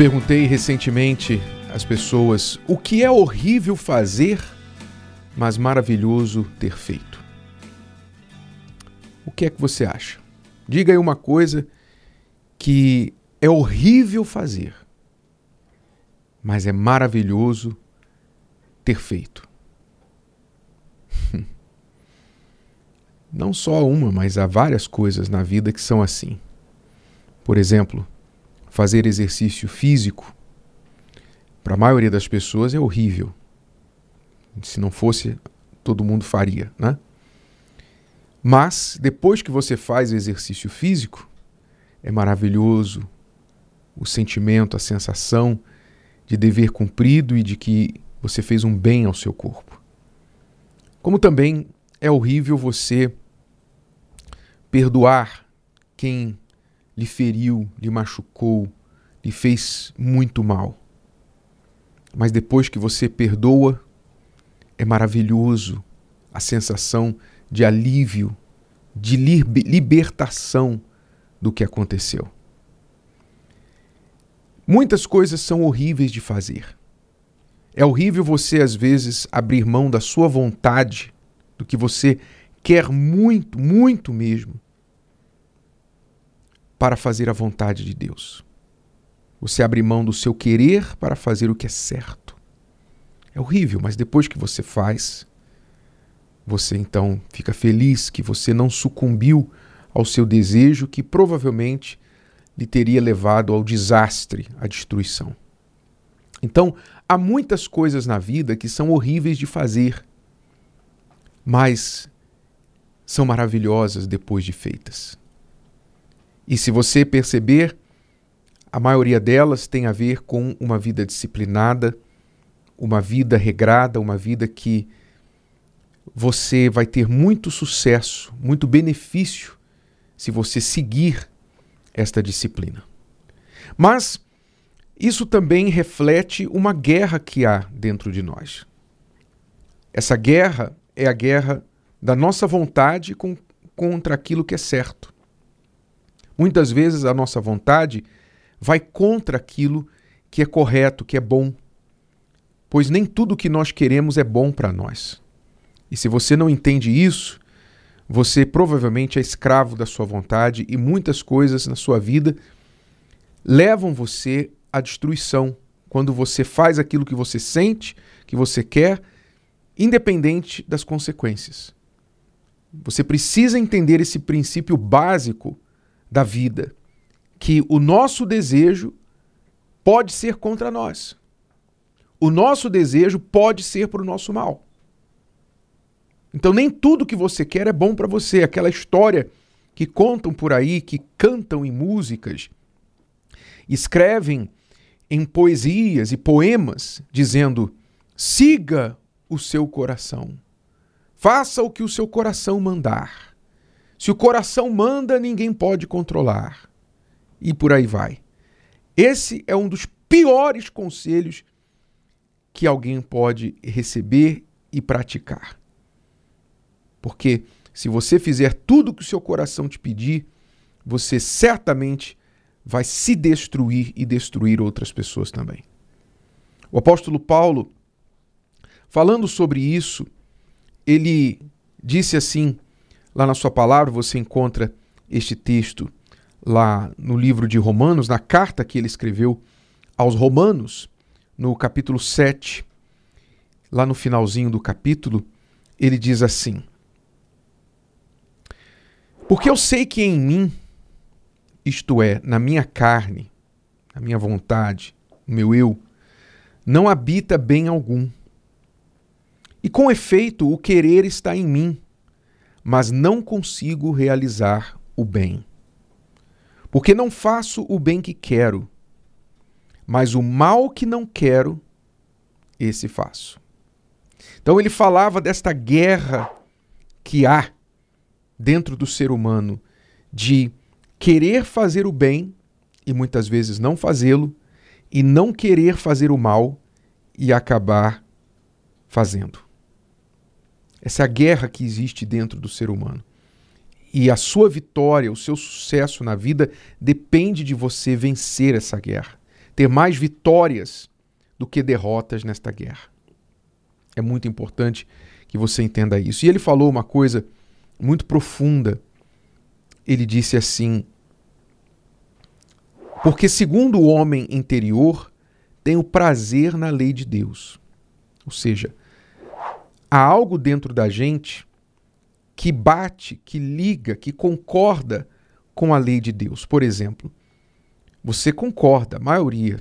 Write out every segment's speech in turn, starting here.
perguntei recentemente às pessoas o que é horrível fazer, mas maravilhoso ter feito. O que é que você acha? Diga aí uma coisa que é horrível fazer, mas é maravilhoso ter feito. Não só uma, mas há várias coisas na vida que são assim. Por exemplo, fazer exercício físico, para a maioria das pessoas é horrível. Se não fosse, todo mundo faria, né? Mas depois que você faz o exercício físico, é maravilhoso o sentimento, a sensação de dever cumprido e de que você fez um bem ao seu corpo. Como também é horrível você perdoar quem lhe feriu, lhe machucou, lhe fez muito mal. Mas depois que você perdoa, é maravilhoso a sensação de alívio, de libertação do que aconteceu. Muitas coisas são horríveis de fazer. É horrível você, às vezes, abrir mão da sua vontade, do que você quer muito, muito mesmo, para fazer a vontade de Deus. Você abre mão do seu querer para fazer o que é certo. É horrível, mas depois que você faz, você então fica feliz que você não sucumbiu ao seu desejo que provavelmente lhe teria levado ao desastre, à destruição. Então, há muitas coisas na vida que são horríveis de fazer, mas são maravilhosas depois de feitas. E se você perceber, a maioria delas tem a ver com uma vida disciplinada, uma vida regrada, uma vida que você vai ter muito sucesso, muito benefício se você seguir esta disciplina. Mas isso também reflete uma guerra que há dentro de nós. Essa guerra é a guerra da nossa vontade com, contra aquilo que é certo. Muitas vezes a nossa vontade vai contra aquilo que é correto, que é bom. Pois nem tudo que nós queremos é bom para nós. E se você não entende isso, você provavelmente é escravo da sua vontade e muitas coisas na sua vida levam você à destruição quando você faz aquilo que você sente, que você quer, independente das consequências. Você precisa entender esse princípio básico da vida, que o nosso desejo pode ser contra nós. O nosso desejo pode ser para o nosso mal. Então nem tudo que você quer é bom para você. Aquela história que contam por aí, que cantam em músicas, escrevem em poesias e poemas dizendo: siga o seu coração. Faça o que o seu coração mandar. Se o coração manda, ninguém pode controlar. E por aí vai. Esse é um dos piores conselhos que alguém pode receber e praticar. Porque se você fizer tudo o que o seu coração te pedir, você certamente vai se destruir e destruir outras pessoas também. O apóstolo Paulo, falando sobre isso, ele disse assim Lá na sua palavra você encontra este texto lá no livro de Romanos, na carta que ele escreveu aos Romanos, no capítulo 7, lá no finalzinho do capítulo, ele diz assim: Porque eu sei que em mim, isto é, na minha carne, na minha vontade, no meu eu, não habita bem algum. E com efeito, o querer está em mim mas não consigo realizar o bem. Porque não faço o bem que quero, mas o mal que não quero, esse faço. Então ele falava desta guerra que há dentro do ser humano de querer fazer o bem e muitas vezes não fazê-lo, e não querer fazer o mal e acabar fazendo. Essa é a guerra que existe dentro do ser humano. E a sua vitória, o seu sucesso na vida depende de você vencer essa guerra. ter mais vitórias do que derrotas nesta guerra. É muito importante que você entenda isso. E ele falou uma coisa muito profunda. Ele disse assim: Porque segundo o homem interior, tem o prazer na lei de Deus. Ou seja, há algo dentro da gente que bate, que liga, que concorda com a lei de Deus. Por exemplo, você concorda, a maioria,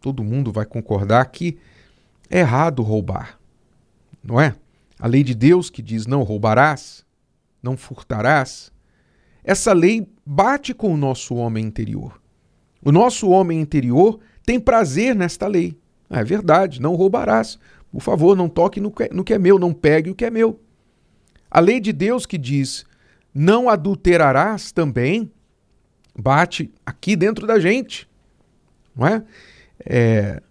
todo mundo vai concordar que é errado roubar, não é? A lei de Deus que diz não roubarás, não furtarás, essa lei bate com o nosso homem interior. O nosso homem interior tem prazer nesta lei. é verdade, não roubarás. Por favor, não toque no que, no que é meu, não pegue o que é meu. A lei de Deus que diz não adulterarás também bate aqui dentro da gente. Não é? é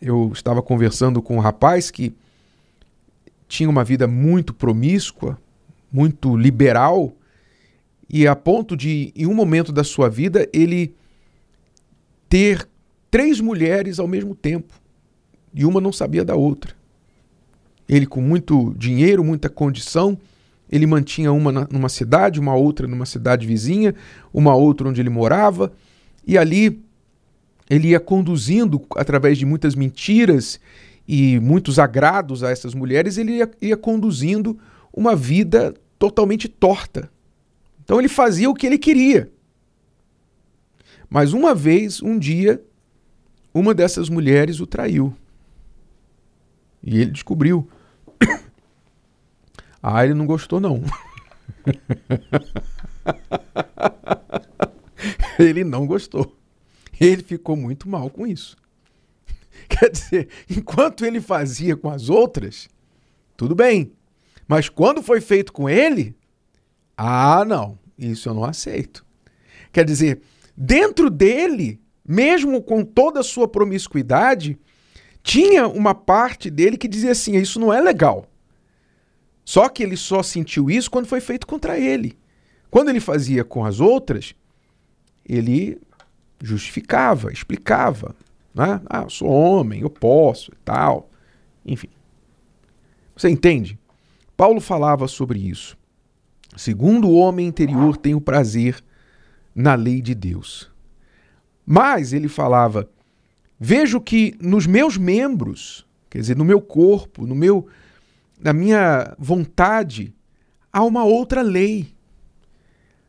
eu estava conversando com um rapaz que tinha uma vida muito promíscua, muito liberal, e a ponto de, em um momento da sua vida, ele ter três mulheres ao mesmo tempo e uma não sabia da outra. Ele, com muito dinheiro, muita condição, ele mantinha uma numa cidade, uma outra numa cidade vizinha, uma outra onde ele morava, e ali ele ia conduzindo, através de muitas mentiras e muitos agrados a essas mulheres, ele ia, ia conduzindo uma vida totalmente torta. Então ele fazia o que ele queria. Mas uma vez, um dia, uma dessas mulheres o traiu. E ele descobriu. Ah, ele não gostou, não. ele não gostou. Ele ficou muito mal com isso. Quer dizer, enquanto ele fazia com as outras, tudo bem. Mas quando foi feito com ele, ah, não, isso eu não aceito. Quer dizer, dentro dele, mesmo com toda a sua promiscuidade, tinha uma parte dele que dizia assim: isso não é legal. Só que ele só sentiu isso quando foi feito contra ele. Quando ele fazia com as outras, ele justificava, explicava. Né? Ah, eu sou homem, eu posso e tal. Enfim. Você entende? Paulo falava sobre isso. Segundo o homem interior tem o prazer na lei de Deus. Mas ele falava: vejo que nos meus membros, quer dizer, no meu corpo, no meu na minha vontade, há uma outra lei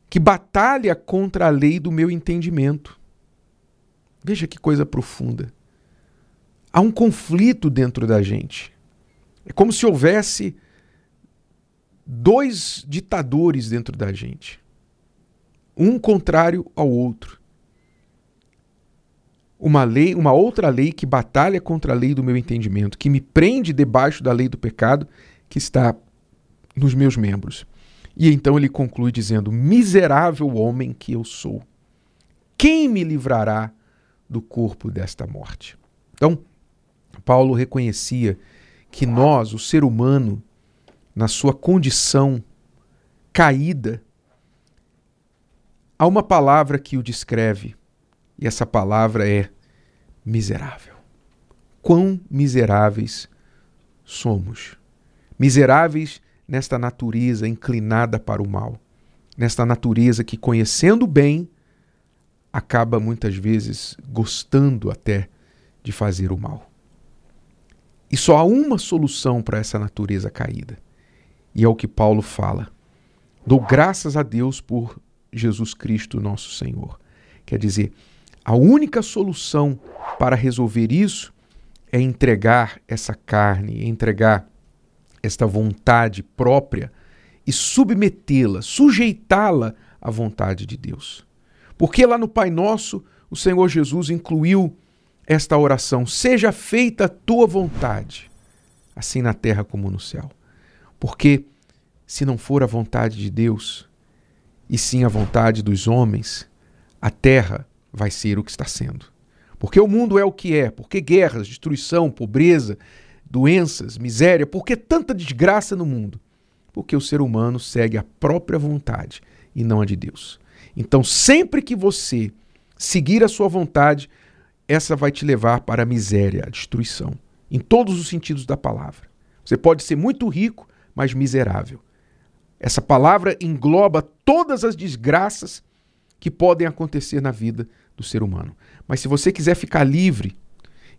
que batalha contra a lei do meu entendimento. Veja que coisa profunda. Há um conflito dentro da gente. É como se houvesse dois ditadores dentro da gente, um contrário ao outro. Uma lei, uma outra lei que batalha contra a lei do meu entendimento, que me prende debaixo da lei do pecado que está nos meus membros. E então ele conclui dizendo: Miserável homem que eu sou, quem me livrará do corpo desta morte? Então, Paulo reconhecia que nós, o ser humano, na sua condição caída, há uma palavra que o descreve, e essa palavra é miserável. Quão miseráveis somos miseráveis nesta natureza inclinada para o mal, nesta natureza que, conhecendo bem, acaba muitas vezes gostando até de fazer o mal. E só há uma solução para essa natureza caída, e é o que Paulo fala. Dou graças a Deus por Jesus Cristo, nosso Senhor. Quer dizer, a única solução para resolver isso é entregar essa carne, entregar esta vontade própria e submetê-la, sujeitá-la à vontade de Deus. Porque lá no Pai Nosso, o Senhor Jesus incluiu esta oração: Seja feita a tua vontade, assim na terra como no céu. Porque se não for a vontade de Deus, e sim a vontade dos homens, a terra vai ser o que está sendo. Porque o mundo é o que é, porque guerras, destruição, pobreza, doenças, miséria, por que tanta desgraça no mundo? Porque o ser humano segue a própria vontade e não a de Deus. Então, sempre que você seguir a sua vontade, essa vai te levar para a miséria, a destruição, em todos os sentidos da palavra. Você pode ser muito rico, mas miserável. Essa palavra engloba todas as desgraças que podem acontecer na vida do ser humano. Mas se você quiser ficar livre,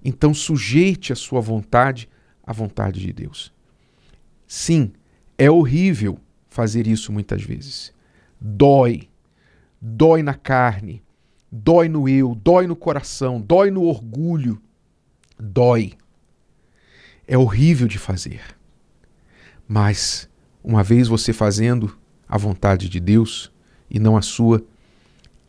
então sujeite a sua vontade à vontade de Deus. Sim, é horrível fazer isso muitas vezes. Dói. Dói na carne, dói no eu, dói no coração, dói no orgulho. Dói. É horrível de fazer. Mas, uma vez você fazendo a vontade de Deus e não a sua,